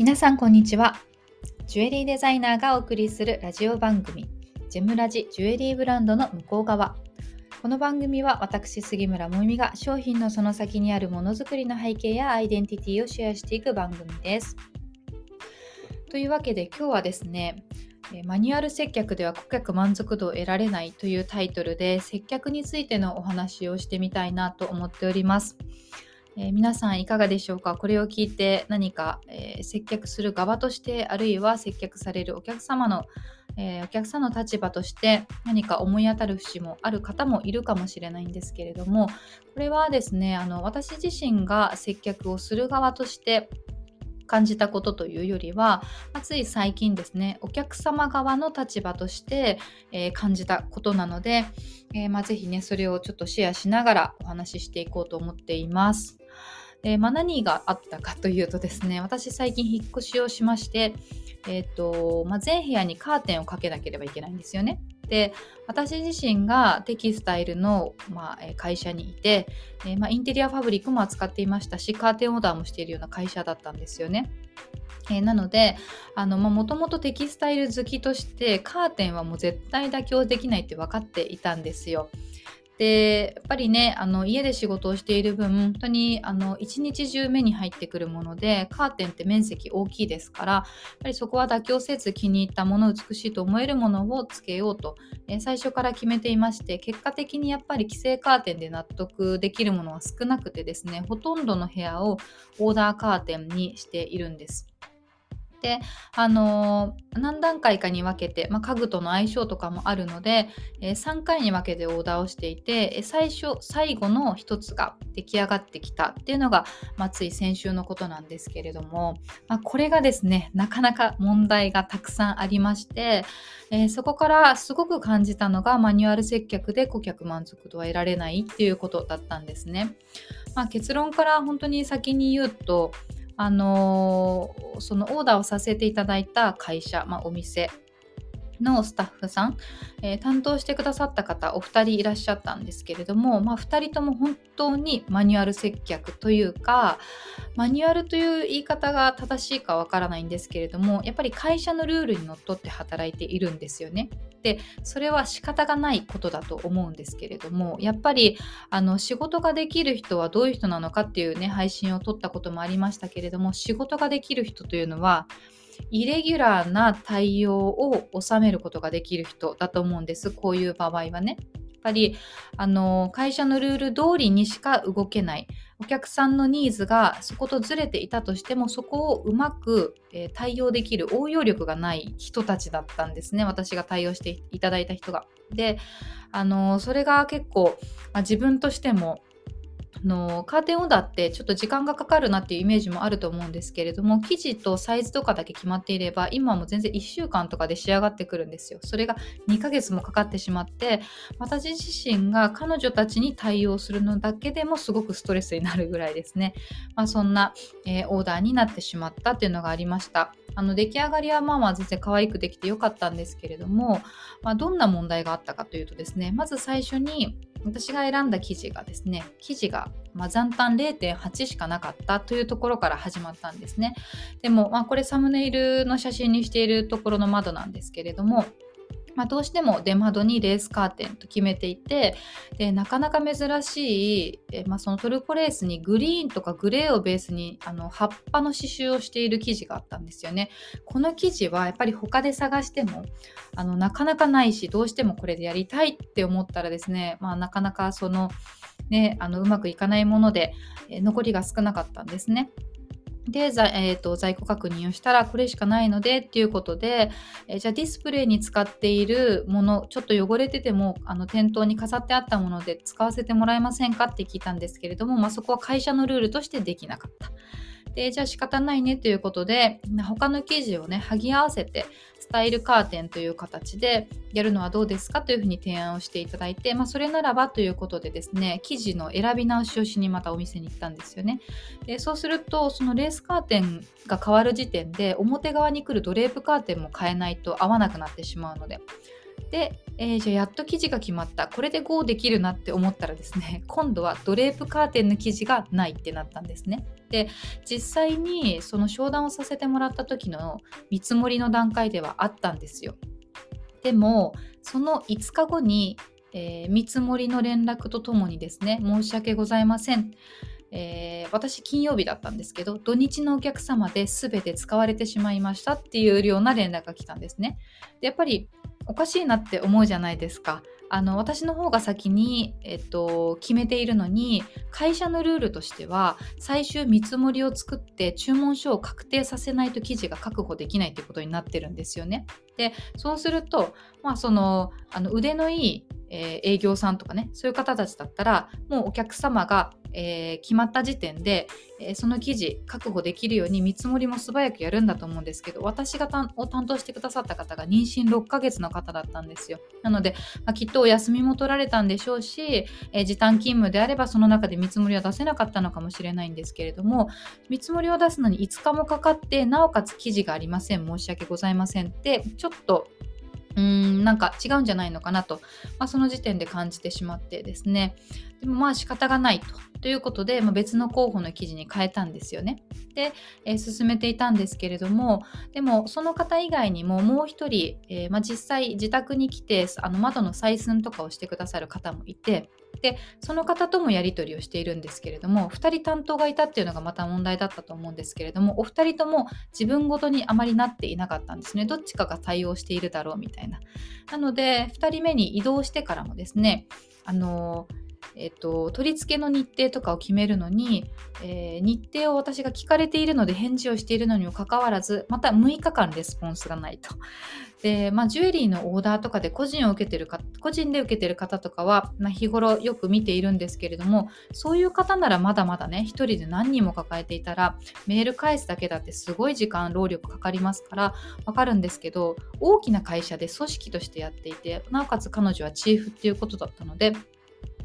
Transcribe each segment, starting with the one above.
皆さんこんにちは。ジュエリーデザイナーがお送りするラジオ番組ジェムラジジュエリーブランドの向こう側。この番組は私杉村もみが商品のその先にあるものづくりの背景やアイデンティティをシェアしていく番組です。というわけで今日はですねマニュアル接客では顧客満足度を得られないというタイトルで接客についてのお話をしてみたいなと思っております。えー、皆さんいかがでしょうか？これを聞いて何か、えー、接客する側としてあるいは接客されるお客様の、えー、お客さんの立場として何か思い当たる節もある方もいるかもしれないんですけれどもこれはですねあの私自身が接客をする側として感じたことというよりは、まあ、つい最近ですねお客様側の立場として、えー、感じたことなので、えーまあ、ぜひねそれをちょっとシェアしながらお話ししていこうと思っています。で、まあ、何があったかというとですね私最近引っ越しをしまして、えーとまあ、全部屋にカーテンをかけなければいけないんですよね。で私自身がテキスタイルの、まあ、会社にいて、えー、まあ、インテリアファブリックも扱っていましたしカーテンオーダーもしているような会社だったんですよね。えー、なのでもともとテキスタイル好きとしてカーテンはもう絶対妥協できないって分かっていたんですよ。でやっぱりねあの家で仕事をしている分本当にあの一日中目に入ってくるものでカーテンって面積大きいですからやっぱりそこは妥協せず気に入ったもの美しいと思えるものをつけようと、え最初から決めていまして結果的にやっぱり規制カーテンで納得できるものは少なくてですねほとんどの部屋をオーダーカーテンにしているんです。で、あのー、何段階かに分けて、まあ、家具との相性とかもあるので、えー、3回に分けてオーダーをしていて最初最後の1つが出来上がってきたっていうのが、まあ、つい先週のことなんですけれども、まあ、これがですねなかなか問題がたくさんありまして、えー、そこからすごく感じたのがマニュアル接客で顧客満足度は得られないっていうことだったんですね。まあ、結論から本当に先に言うとあのー、そのオーダーをさせていただいた会社、まあ、お店のスタッフさん、えー、担当してくださった方お二人いらっしゃったんですけれども、まあ、2人とも本当にマニュアル接客というかマニュアルという言い方が正しいかわからないんですけれどもやっぱり会社のルールにのっとって働いているんですよね。でそれは仕方がないことだと思うんですけれどもやっぱりあの仕事ができる人はどういう人なのかっていうね配信を撮ったこともありましたけれども仕事ができる人というのはイレギュラーな対応を収めることができる人だと思うんです。こういう場合はね。やっぱりあの会社のルール通りにしか動けないお客さんのニーズがそことずれていたとしてもそこをうまく、えー、対応できる応用力がない人たちだったんですね私が対応していただいた人が。であのそれが結構、まあ、自分としてものカーテンオーダーってちょっと時間がかかるなっていうイメージもあると思うんですけれども生地とサイズとかだけ決まっていれば今も全然1週間とかで仕上がってくるんですよ。それが2ヶ月もかかってしまって私自身が彼女たちに対応するのだけでもすごくストレスになるぐらいですね、まあ、そんな、えー、オーダーになってしまったっていうのがありました。あの出来上がりはまあまあ全然可愛くできてよかったんですけれども、まあ、どんな問題があったかというとですねまず最初に私が選んだ記事がですね記事が、まあ、残単0.8しかなかったというところから始まったんですね。でも、まあ、これサムネイルの写真にしているところの窓なんですけれどもまあ、どうしても出窓にレースカーテンと決めていてでなかなか珍しい、えまあ、そのトルコレースにグリーンとかグレーをベースにあの葉っぱの刺繍をしている生地があったんですよね。この生地はやっぱり他で探してもあのなかなかないしどうしてもこれでやりたいって思ったらですね、まあ、なかなかそのね、あのうまくいかないもので、え残りが少なかったんですね。で、えーと、在庫確認をしたらこれしかないのでっていうことで、えー、じゃあディスプレイに使っているものちょっと汚れててもあの店頭に飾ってあったもので使わせてもらえませんかって聞いたんですけれども、まあ、そこは会社のルールとしてできなかった。でじゃあ仕方ないねということで他の生地をね剥ぎ合わせてタイルカーテンという形でやるのはどうですかというふうに提案をしていただいて、まあ、それならばということでですね生地の選び直しをしにまたお店に行ったんですよね。でそうするとそのレースカーテンが変わる時点で表側に来るドレープカーテンも変えないと合わなくなってしまうのでで、えー、じゃあやっと生地が決まったこれで GO できるなって思ったらですね 今度はドレープカーテンの生地がないってなったんですね。で実際にその商談をさせてもらった時の見積もりの段階ではあったんですよ。でもその5日後に、えー、見積もりの連絡とともにですね申し訳ございませんえー、私金曜日だったんですけど土日のお客様で全て使われてしまいましたっていうような連絡が来たんですね。でやっぱりおかしいなって思うじゃないですか。あの私の方が先に、えっと、決めているのに会社のルールとしては最終見積もりを作って注文書を確定させないと記事が確保できないということになってるんですよね。でそうすると、まあ、そのあの腕のいいえー、営業さんとかねそういう方たちだったらもうお客様が、えー、決まった時点で、えー、その記事確保できるように見積もりも素早くやるんだと思うんですけど私がを担当してくださった方が妊娠6ヶ月の方だったんですよ。なので、まあ、きっとお休みも取られたんでしょうし、え時短勤務であればその中で見積もりは出せなかったのかもしれないんですけれども見積もりを出すのに5日もかかってなおかつ記事がありません申し訳ございませんってちょっとうーんなんか違うんじゃないのかなと、まあ、その時点で感じてしまってですねでもまあ仕方がないとということで、まあ、別の候補の記事に変えたんですよね。で、えー、進めていたんですけれどもでもその方以外にももう一人、えー、まあ、実際自宅に来てあの窓の採寸とかをしてくださる方もいてでその方ともやり取りをしているんですけれども2人担当がいたっていうのがまた問題だったと思うんですけれどもお二人とも自分ごとにあまりなっていなかったんですね。どっちかが対応しているだろうみたいな。なので2人目に移動してからもですねあのえっと、取り付けの日程とかを決めるのに、えー、日程を私が聞かれているので返事をしているのにもかかわらずまた6日間レスポンスがないと。で、まあ、ジュエリーのオーダーとかで個人を受けてるか個人で受けてる方とかは、まあ、日頃よく見ているんですけれどもそういう方ならまだまだね1人で何人も抱えていたらメール返すだけだってすごい時間労力かかりますからわかるんですけど大きな会社で組織としてやっていてなおかつ彼女はチーフっていうことだったので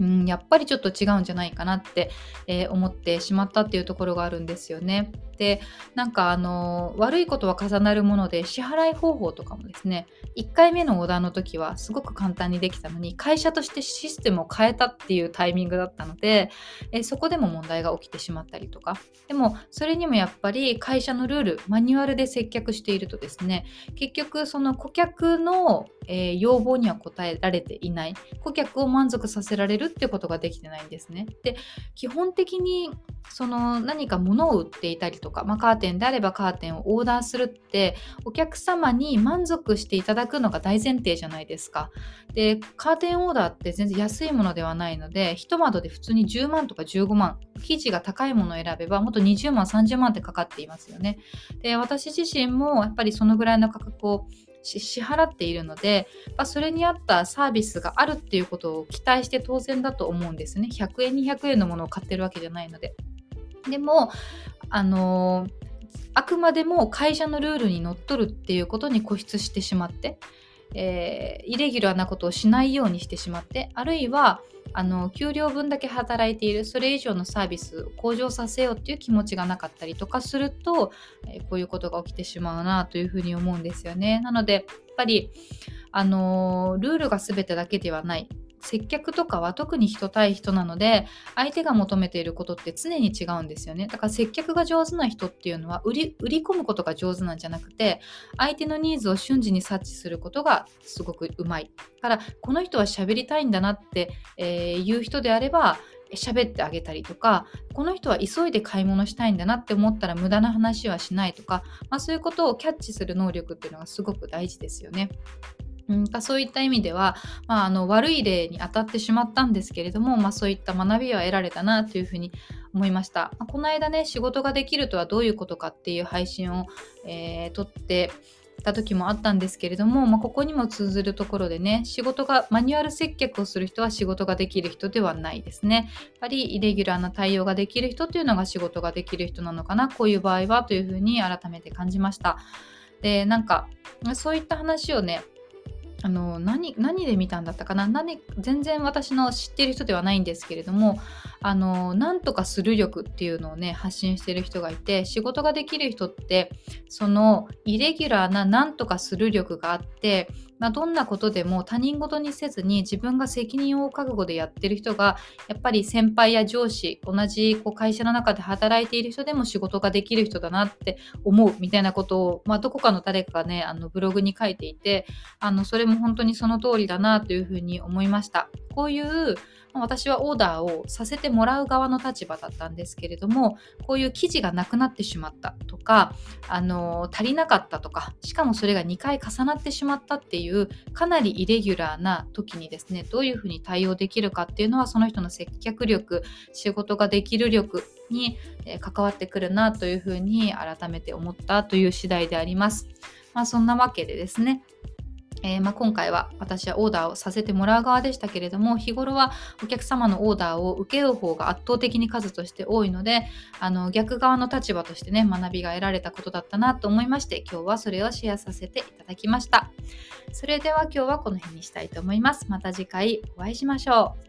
うん、やっぱりちょっと違うんじゃないかなって、えー、思ってしまったっていうところがあるんですよね。でなんかあの悪いことは重なるもので支払い方法とかもですね1回目のオーダーの時はすごく簡単にできたのに会社としてシステムを変えたっていうタイミングだったので、えそこでも問題が起きてしまったりとかでもそれにもやっぱり会社のルールマニュアルで接客しているとですね結局その顧客の、えー、要望には応えられていない顧客を満足させられるってことができてないんですね。で基本的にその何か物を売っていたりとか、まあ、カーテンであればカーテンをオーダーするってお客様に満足していただくのが大前提じゃないですか。でカーテンオーダーって全然安いものではないので一窓で普通に10万とか15万生地が高いものを選べばもっと20万30万ってかかっていますよね。で私自身もやっぱりそのぐらいの価格を支払っているので、まあ、それに合ったサービスがあるっていうことを期待して当然だと思うんですね。100円200円のものを買ってるわけじゃないので。でも、あの、あくまでも会社のルールにのっとるっていうことに固執してしまって、えー、イレギュラーなことをしないようにしてしまってあるいはあの給料分だけ働いているそれ以上のサービスを向上させようっていう気持ちがなかったりとかすると、えー、こういうことが起きてしまうなというふうに思うんですよね。なのでやっぱりあの、ルールが全てだけではない接客とかは特に人対人なので相手が求めていることって常に違うんですよねだから接客が上手な人っていうのは売り売り込むことが上手なんじゃなくて相手のニーズを瞬時に察知することがすごくうまいからこの人は喋りたいんだなって、えー、言う人であれば喋ってあげたりとかこの人は急いで買い物したいんだなって思ったら無駄な話はしないとか、まあ、そういうことをキャッチする能力っていうのがすごく大事ですよね。うん、そういった意味では、まあ、あの悪い例に当たってしまったんですけれども、まあ、そういった学びは得られたなというふうに思いました。まあ、この間ね仕事ができるとはどういうことかっていう配信を、えー、撮ってた時もあったんですけれども、まあ、ここにも通ずるところでね仕事がマニュアル接客をする人は仕事ができる人ではないですね。やっぱりイレギュラーな対応ができる人っていうのが仕事ができる人なのかなこういう場合はというふうに改めて感じました。でなんかそういった話をねあの何何で見たんだったかな？何全然私の知ってる人ではないんですけれどもあのなんとかする力っていうのをね発信してる人がいて仕事ができる人ってそのイレギュラーななんとかする力があってまあ、どんなことでも他人事にせずに自分が責任を覚悟でやってる人がやっぱり先輩や上司同じこう会社の中で働いている人でも仕事ができる人だなって思うみたいなことを、まあ、どこかの誰かがねあのブログに書いていてあのそれも本当にその通りだなというふうに思いました。こういう私はオーダーをさせてもらう側の立場だったんですけれどもこういう記事がなくなってしまったとかあの足りなかったとかしかもそれが2回重なってしまったっていうかなりイレギュラーな時にですねどういうふうに対応できるかっていうのはその人の接客力仕事ができる力に関わってくるなというふうに改めて思ったという次第であります。まあ、そんなわけでですねえー、まあ、今回は私はオーダーをさせてもらう側でしたけれども日頃はお客様のオーダーを受ける方が圧倒的に数として多いのであの逆側の立場としてね学びが得られたことだったなと思いまして今日はそれをシェアさせていただきました。それでは今日はこの辺にしたいと思います。また次回お会いしましょう。